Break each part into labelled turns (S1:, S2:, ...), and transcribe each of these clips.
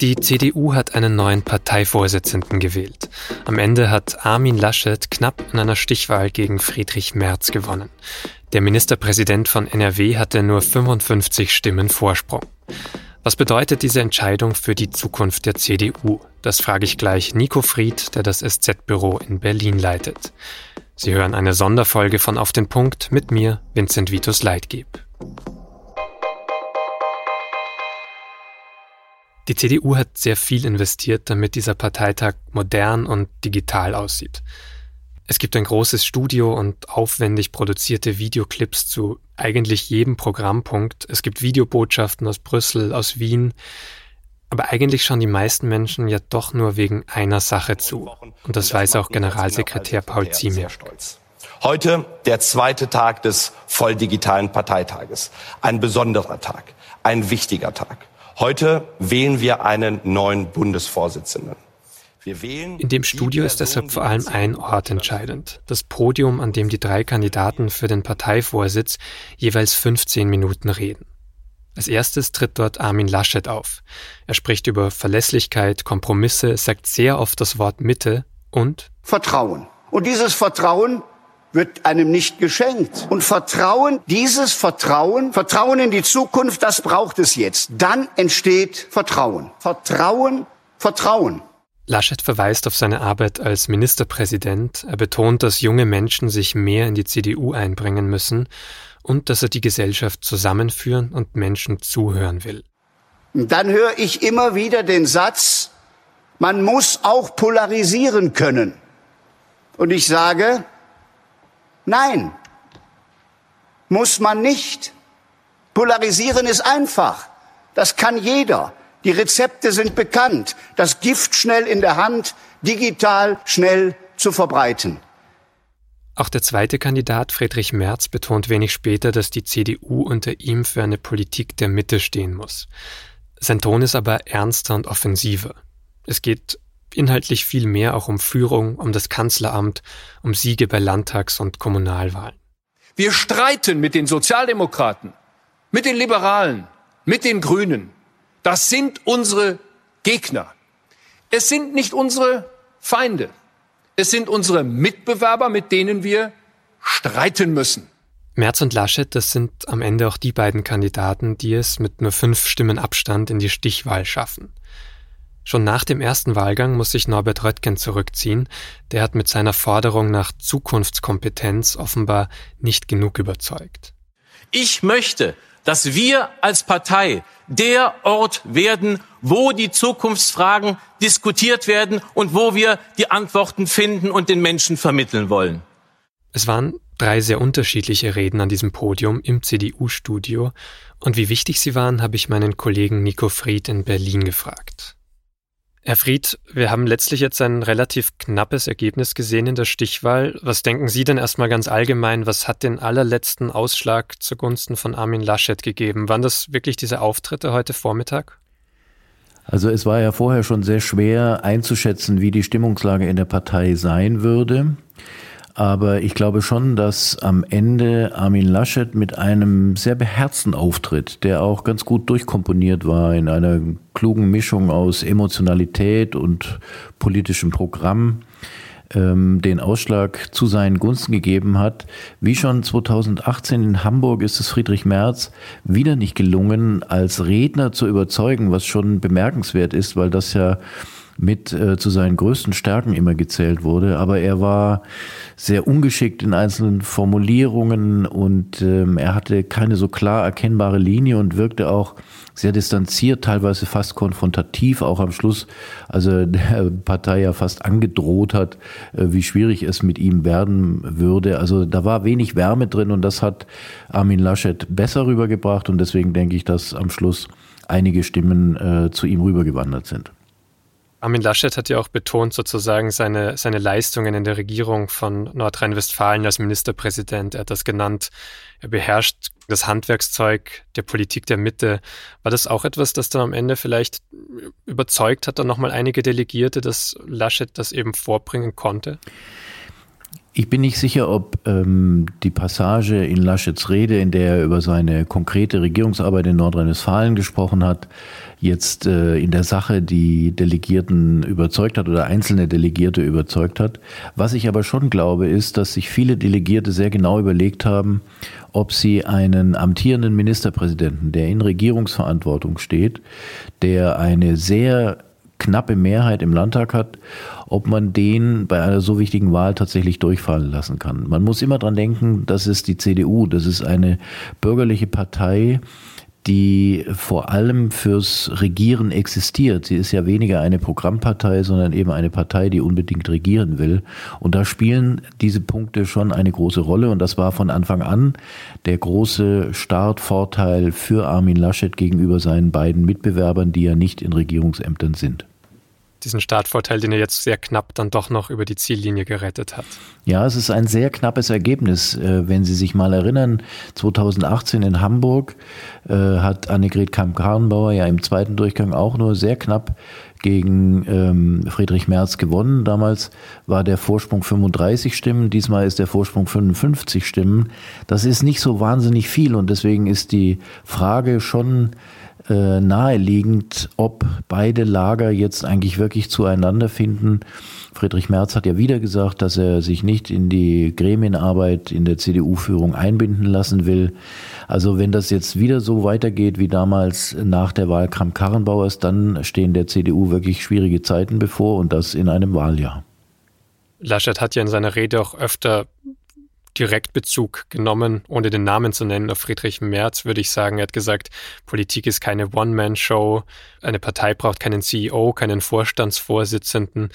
S1: Die CDU hat einen neuen Parteivorsitzenden gewählt. Am Ende hat Armin Laschet knapp in einer Stichwahl gegen Friedrich Merz gewonnen. Der Ministerpräsident von NRW hatte nur 55 Stimmen Vorsprung. Was bedeutet diese Entscheidung für die Zukunft der CDU? Das frage ich gleich Nico Fried, der das SZ-Büro in Berlin leitet. Sie hören eine Sonderfolge von Auf den Punkt mit mir, Vincent Vitus Leitgeb. Die CDU hat sehr viel investiert, damit dieser Parteitag modern und digital aussieht. Es gibt ein großes Studio und aufwendig produzierte Videoclips zu eigentlich jedem Programmpunkt. Es gibt Videobotschaften aus Brüssel, aus Wien. Aber eigentlich schauen die meisten Menschen ja doch nur wegen einer Sache zu. Und das weiß auch Generalsekretär Paul Ziemier.
S2: Heute der zweite Tag des volldigitalen Parteitages. Ein besonderer Tag, ein wichtiger Tag. Heute wählen wir einen neuen Bundesvorsitzenden.
S1: In dem Studio ist deshalb vor allem ein Ort entscheidend. Das Podium, an dem die drei Kandidaten für den Parteivorsitz jeweils 15 Minuten reden. Als erstes tritt dort Armin Laschet auf. Er spricht über Verlässlichkeit, Kompromisse, sagt sehr oft das Wort Mitte und
S3: Vertrauen. Und dieses Vertrauen wird einem nicht geschenkt. Und Vertrauen, dieses Vertrauen, Vertrauen in die Zukunft, das braucht es jetzt. Dann entsteht Vertrauen. Vertrauen, Vertrauen.
S1: Laschet verweist auf seine Arbeit als Ministerpräsident. Er betont, dass junge Menschen sich mehr in die CDU einbringen müssen und dass er die Gesellschaft zusammenführen und Menschen zuhören will.
S3: Dann höre ich immer wieder den Satz, man muss auch polarisieren können. Und ich sage, Nein, muss man nicht. Polarisieren ist einfach. Das kann jeder. Die Rezepte sind bekannt. Das Gift schnell in der Hand, digital schnell zu verbreiten.
S1: Auch der zweite Kandidat Friedrich Merz betont wenig später, dass die CDU unter ihm für eine Politik der Mitte stehen muss. Sein Ton ist aber ernster und offensiver. Es geht inhaltlich viel mehr auch um Führung, um das Kanzleramt, um Siege bei Landtags- und Kommunalwahlen.
S4: Wir streiten mit den Sozialdemokraten, mit den Liberalen, mit den Grünen. Das sind unsere Gegner. Es sind nicht unsere Feinde. Es sind unsere Mitbewerber, mit denen wir streiten müssen.
S1: Merz und Laschet, das sind am Ende auch die beiden Kandidaten, die es mit nur fünf Stimmen Abstand in die Stichwahl schaffen. Schon nach dem ersten Wahlgang muss sich Norbert Röttgen zurückziehen. Der hat mit seiner Forderung nach Zukunftskompetenz offenbar nicht genug überzeugt.
S5: Ich möchte, dass wir als Partei der Ort werden, wo die Zukunftsfragen diskutiert werden und wo wir die Antworten finden und den Menschen vermitteln wollen.
S1: Es waren drei sehr unterschiedliche Reden an diesem Podium im CDU-Studio und wie wichtig sie waren, habe ich meinen Kollegen Nico Fried in Berlin gefragt. Herr Fried, wir haben letztlich jetzt ein relativ knappes Ergebnis gesehen in der Stichwahl. Was denken Sie denn erstmal ganz allgemein? Was hat den allerletzten Ausschlag zugunsten von Armin Laschet gegeben? Waren das wirklich diese Auftritte heute Vormittag?
S6: Also es war ja vorher schon sehr schwer einzuschätzen, wie die Stimmungslage in der Partei sein würde. Aber ich glaube schon, dass am Ende Armin Laschet mit einem sehr beherzten Auftritt, der auch ganz gut durchkomponiert war in einer klugen Mischung aus Emotionalität und politischem Programm, ähm, den Ausschlag zu seinen Gunsten gegeben hat. Wie schon 2018 in Hamburg ist es Friedrich Merz wieder nicht gelungen, als Redner zu überzeugen, was schon bemerkenswert ist, weil das ja mit äh, zu seinen größten Stärken immer gezählt wurde. Aber er war sehr ungeschickt in einzelnen Formulierungen und ähm, er hatte keine so klar erkennbare Linie und wirkte auch sehr distanziert, teilweise fast konfrontativ, auch am Schluss, also der Partei ja fast angedroht hat, äh, wie schwierig es mit ihm werden würde. Also da war wenig Wärme drin und das hat Armin Laschet besser rübergebracht und deswegen denke ich, dass am Schluss einige Stimmen äh, zu ihm rübergewandert sind.
S1: Armin Laschet hat ja auch betont sozusagen seine, seine Leistungen in der Regierung von Nordrhein-Westfalen als Ministerpräsident. Er hat das genannt. Er beherrscht das Handwerkszeug der Politik der Mitte. War das auch etwas, das dann am Ende vielleicht überzeugt hat, dann nochmal einige Delegierte, dass Laschet das eben vorbringen konnte?
S6: Ich bin nicht sicher, ob ähm, die Passage in Laschets Rede, in der er über seine konkrete Regierungsarbeit in Nordrhein-Westfalen gesprochen hat, jetzt äh, in der Sache die Delegierten überzeugt hat oder einzelne Delegierte überzeugt hat. Was ich aber schon glaube, ist, dass sich viele Delegierte sehr genau überlegt haben, ob sie einen amtierenden Ministerpräsidenten, der in Regierungsverantwortung steht, der eine sehr knappe Mehrheit im Landtag hat, ob man den bei einer so wichtigen Wahl tatsächlich durchfallen lassen kann. Man muss immer dran denken, das ist die CDU, das ist eine bürgerliche Partei, die vor allem fürs Regieren existiert. Sie ist ja weniger eine Programmpartei, sondern eben eine Partei, die unbedingt regieren will. Und da spielen diese Punkte schon eine große Rolle. Und das war von Anfang an der große Startvorteil für Armin Laschet gegenüber seinen beiden Mitbewerbern, die ja nicht in Regierungsämtern sind
S1: diesen Startvorteil, den er jetzt sehr knapp dann doch noch über die Ziellinie gerettet hat.
S6: Ja, es ist ein sehr knappes Ergebnis. Äh, wenn Sie sich mal erinnern, 2018 in Hamburg äh, hat Annegret Kamp-Karrenbauer ja im zweiten Durchgang auch nur sehr knapp gegen ähm, Friedrich Merz gewonnen. Damals war der Vorsprung 35 Stimmen, diesmal ist der Vorsprung 55 Stimmen. Das ist nicht so wahnsinnig viel und deswegen ist die Frage schon äh, naheliegend, ob beide Lager jetzt eigentlich wirklich zueinander finden. Friedrich Merz hat ja wieder gesagt, dass er sich nicht in die Gremienarbeit in der CDU-Führung einbinden lassen will. Also wenn das jetzt wieder so weitergeht wie damals nach der Wahl Kramp-Karrenbauers, dann stehen der CDU wirklich schwierige Zeiten bevor und das in einem Wahljahr.
S1: Laschet hat ja in seiner Rede auch öfter Direktbezug genommen, ohne den Namen zu nennen, auf Friedrich Merz würde ich sagen. Er hat gesagt, Politik ist keine One-Man-Show, eine Partei braucht keinen CEO, keinen Vorstandsvorsitzenden.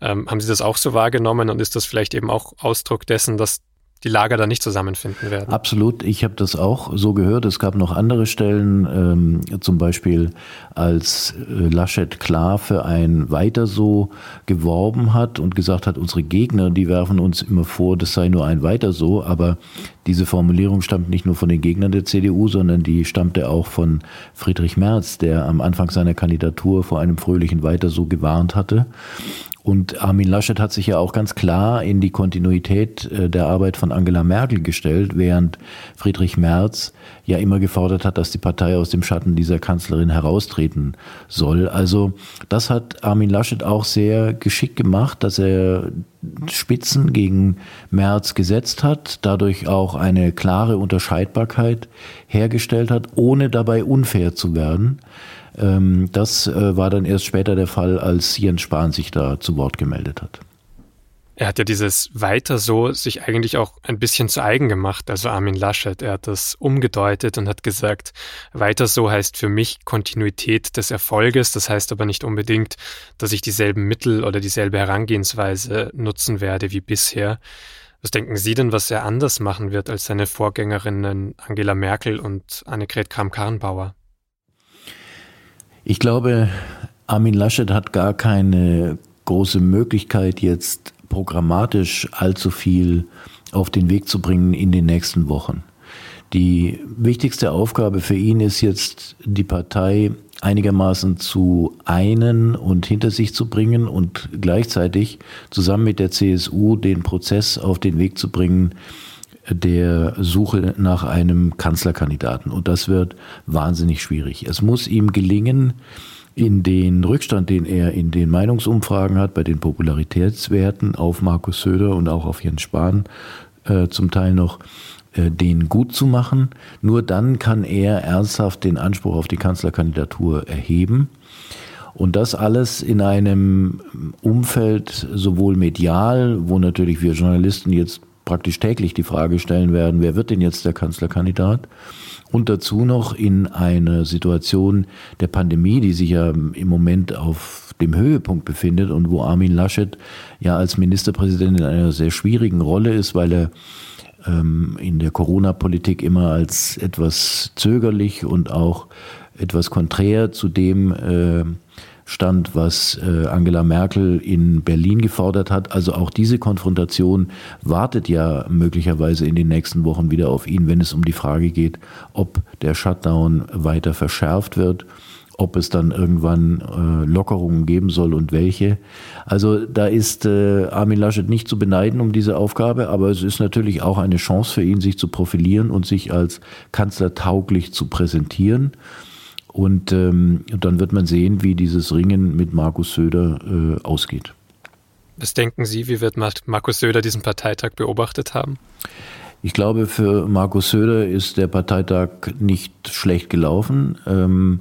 S1: Ähm, haben Sie das auch so wahrgenommen und ist das vielleicht eben auch Ausdruck dessen, dass die Lager da nicht zusammenfinden werden.
S6: Absolut, ich habe das auch so gehört. Es gab noch andere Stellen, ähm, zum Beispiel als äh, Laschet klar für ein Weiter so geworben hat und gesagt hat, unsere Gegner, die werfen uns immer vor, das sei nur ein Weiter so, aber diese Formulierung stammt nicht nur von den Gegnern der CDU, sondern die stammte auch von Friedrich Merz, der am Anfang seiner Kandidatur vor einem fröhlichen Weiter so gewarnt hatte. Und Armin Laschet hat sich ja auch ganz klar in die Kontinuität äh, der Arbeit von Angela Merkel gestellt, während Friedrich Merz ja immer gefordert hat, dass die Partei aus dem Schatten dieser Kanzlerin heraustreten soll. Also das hat Armin Laschet auch sehr geschickt gemacht, dass er Spitzen gegen Merz gesetzt hat, dadurch auch eine klare Unterscheidbarkeit hergestellt hat, ohne dabei unfair zu werden. Ähm, das äh, war dann erst später der Fall, als Jens Spahn sich da zu Wort gemeldet hat.
S1: Er hat ja dieses weiter so sich eigentlich auch ein bisschen zu eigen gemacht, also Armin Laschet. Er hat das umgedeutet und hat gesagt, weiter so heißt für mich Kontinuität des Erfolges. Das heißt aber nicht unbedingt, dass ich dieselben Mittel oder dieselbe Herangehensweise nutzen werde wie bisher. Was denken Sie denn, was er anders machen wird als seine Vorgängerinnen Angela Merkel und Annegret Kramp-Karrenbauer?
S6: Ich glaube, Armin Laschet hat gar keine große Möglichkeit, jetzt programmatisch allzu viel auf den Weg zu bringen in den nächsten Wochen. Die wichtigste Aufgabe für ihn ist jetzt, die Partei einigermaßen zu einen und hinter sich zu bringen und gleichzeitig zusammen mit der CSU den Prozess auf den Weg zu bringen, der Suche nach einem Kanzlerkandidaten. Und das wird wahnsinnig schwierig. Es muss ihm gelingen, in den Rückstand, den er in den Meinungsumfragen hat, bei den Popularitätswerten auf Markus Söder und auch auf Jens Spahn äh, zum Teil noch, äh, den gut zu machen. Nur dann kann er ernsthaft den Anspruch auf die Kanzlerkandidatur erheben. Und das alles in einem Umfeld sowohl medial, wo natürlich wir Journalisten jetzt praktisch täglich die Frage stellen werden, wer wird denn jetzt der Kanzlerkandidat? Und dazu noch in einer Situation der Pandemie, die sich ja im Moment auf dem Höhepunkt befindet und wo Armin Laschet ja als Ministerpräsident in einer sehr schwierigen Rolle ist, weil er ähm, in der Corona-Politik immer als etwas zögerlich und auch etwas konträr zu dem äh, stand, was äh, Angela Merkel in Berlin gefordert hat. Also auch diese Konfrontation wartet ja möglicherweise in den nächsten Wochen wieder auf ihn, wenn es um die Frage geht, ob der Shutdown weiter verschärft wird, ob es dann irgendwann äh, Lockerungen geben soll und welche. Also da ist äh, Armin Laschet nicht zu beneiden um diese Aufgabe, aber es ist natürlich auch eine Chance für ihn, sich zu profilieren und sich als Kanzler tauglich zu präsentieren. Und ähm, dann wird man sehen, wie dieses Ringen mit Markus Söder äh, ausgeht.
S1: Was denken Sie, wie wird Markus Söder diesen Parteitag beobachtet haben?
S6: Ich glaube, für Markus Söder ist der Parteitag nicht schlecht gelaufen. Ähm,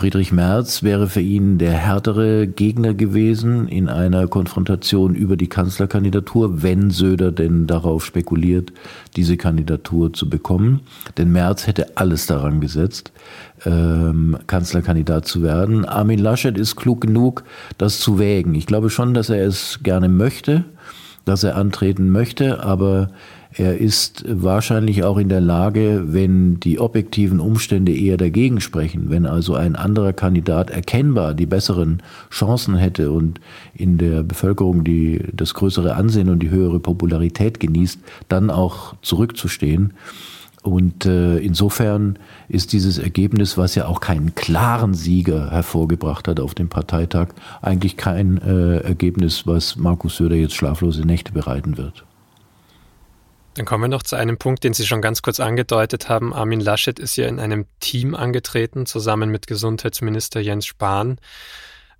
S6: Friedrich Merz wäre für ihn der härtere Gegner gewesen in einer Konfrontation über die Kanzlerkandidatur, wenn Söder denn darauf spekuliert, diese Kandidatur zu bekommen. Denn Merz hätte alles daran gesetzt, ähm, Kanzlerkandidat zu werden. Armin Laschet ist klug genug, das zu wägen. Ich glaube schon, dass er es gerne möchte, dass er antreten möchte, aber er ist wahrscheinlich auch in der Lage, wenn die objektiven Umstände eher dagegen sprechen, wenn also ein anderer Kandidat erkennbar die besseren Chancen hätte und in der Bevölkerung die, das größere Ansehen und die höhere Popularität genießt, dann auch zurückzustehen. Und äh, insofern ist dieses Ergebnis, was ja auch keinen klaren Sieger hervorgebracht hat auf dem Parteitag, eigentlich kein äh, Ergebnis, was Markus Söder jetzt schlaflose Nächte bereiten wird.
S1: Dann kommen wir noch zu einem Punkt, den Sie schon ganz kurz angedeutet haben. Armin Laschet ist ja in einem Team angetreten, zusammen mit Gesundheitsminister Jens Spahn.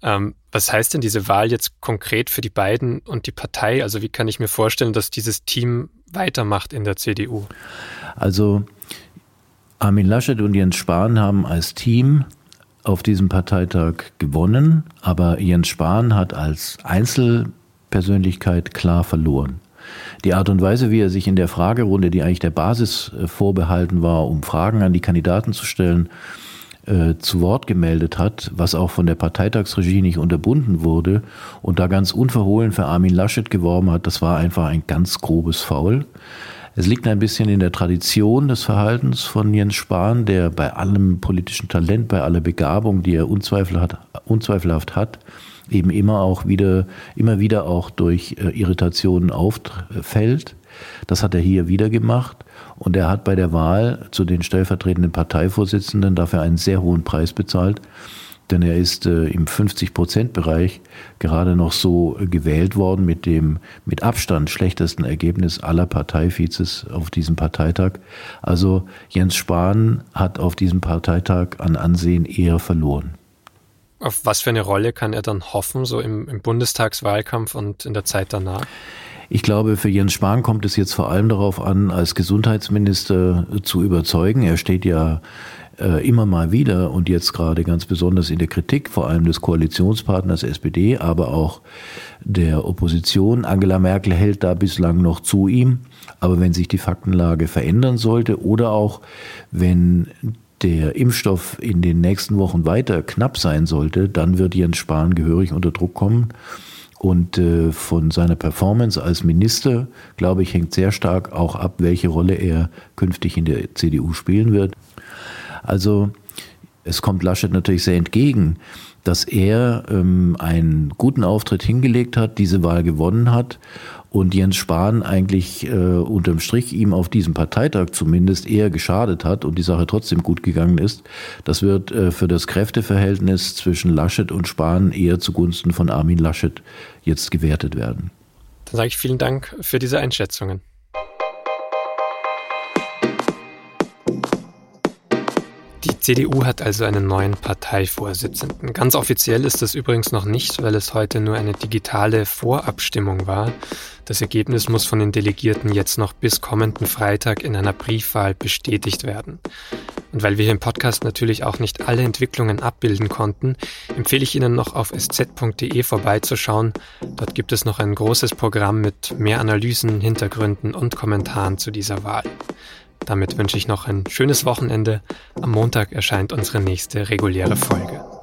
S1: Ähm, was heißt denn diese Wahl jetzt konkret für die beiden und die Partei? Also wie kann ich mir vorstellen, dass dieses Team weitermacht in der CDU?
S6: Also Armin Laschet und Jens Spahn haben als Team auf diesem Parteitag gewonnen, aber Jens Spahn hat als Einzelpersönlichkeit klar verloren. Die Art und Weise, wie er sich in der Fragerunde, die eigentlich der Basis äh, vorbehalten war, um Fragen an die Kandidaten zu stellen, äh, zu Wort gemeldet hat, was auch von der Parteitagsregie nicht unterbunden wurde und da ganz unverhohlen für Armin Laschet geworben hat, das war einfach ein ganz grobes Foul. Es liegt ein bisschen in der Tradition des Verhaltens von Jens Spahn, der bei allem politischen Talent, bei aller Begabung, die er unzweifelhaft hat, eben immer auch wieder, immer wieder auch durch äh, Irritationen auffällt. Das hat er hier wieder gemacht. Und er hat bei der Wahl zu den stellvertretenden Parteivorsitzenden dafür einen sehr hohen Preis bezahlt. Denn er ist äh, im 50-Prozent-Bereich gerade noch so äh, gewählt worden mit dem mit Abstand schlechtesten Ergebnis aller Parteivizes auf diesem Parteitag. Also Jens Spahn hat auf diesem Parteitag an Ansehen eher verloren.
S1: Auf was für eine Rolle kann er dann hoffen, so im, im Bundestagswahlkampf und in der Zeit danach?
S6: Ich glaube, für Jens Spahn kommt es jetzt vor allem darauf an, als Gesundheitsminister zu überzeugen. Er steht ja äh, immer mal wieder und jetzt gerade ganz besonders in der Kritik, vor allem des Koalitionspartners SPD, aber auch der Opposition. Angela Merkel hält da bislang noch zu ihm. Aber wenn sich die Faktenlage verändern sollte oder auch wenn der Impfstoff in den nächsten Wochen weiter knapp sein sollte, dann wird Jens Spahn gehörig unter Druck kommen. Und äh, von seiner Performance als Minister, glaube ich, hängt sehr stark auch ab, welche Rolle er künftig in der CDU spielen wird. Also es kommt Laschet natürlich sehr entgegen, dass er ähm, einen guten Auftritt hingelegt hat, diese Wahl gewonnen hat und Jens Spahn eigentlich äh, unterm Strich ihm auf diesem Parteitag zumindest eher geschadet hat und die Sache trotzdem gut gegangen ist. Das wird äh, für das Kräfteverhältnis zwischen Laschet und Spahn eher zugunsten von Armin Laschet jetzt gewertet werden.
S1: Dann sage ich vielen Dank für diese Einschätzungen. Die CDU hat also einen neuen Parteivorsitzenden. Ganz offiziell ist das übrigens noch nicht, weil es heute nur eine digitale Vorabstimmung war. Das Ergebnis muss von den Delegierten jetzt noch bis kommenden Freitag in einer Briefwahl bestätigt werden. Und weil wir hier im Podcast natürlich auch nicht alle Entwicklungen abbilden konnten, empfehle ich Ihnen noch auf sz.de vorbeizuschauen. Dort gibt es noch ein großes Programm mit mehr Analysen, Hintergründen und Kommentaren zu dieser Wahl. Damit wünsche ich noch ein schönes Wochenende. Am Montag erscheint unsere nächste reguläre Folge.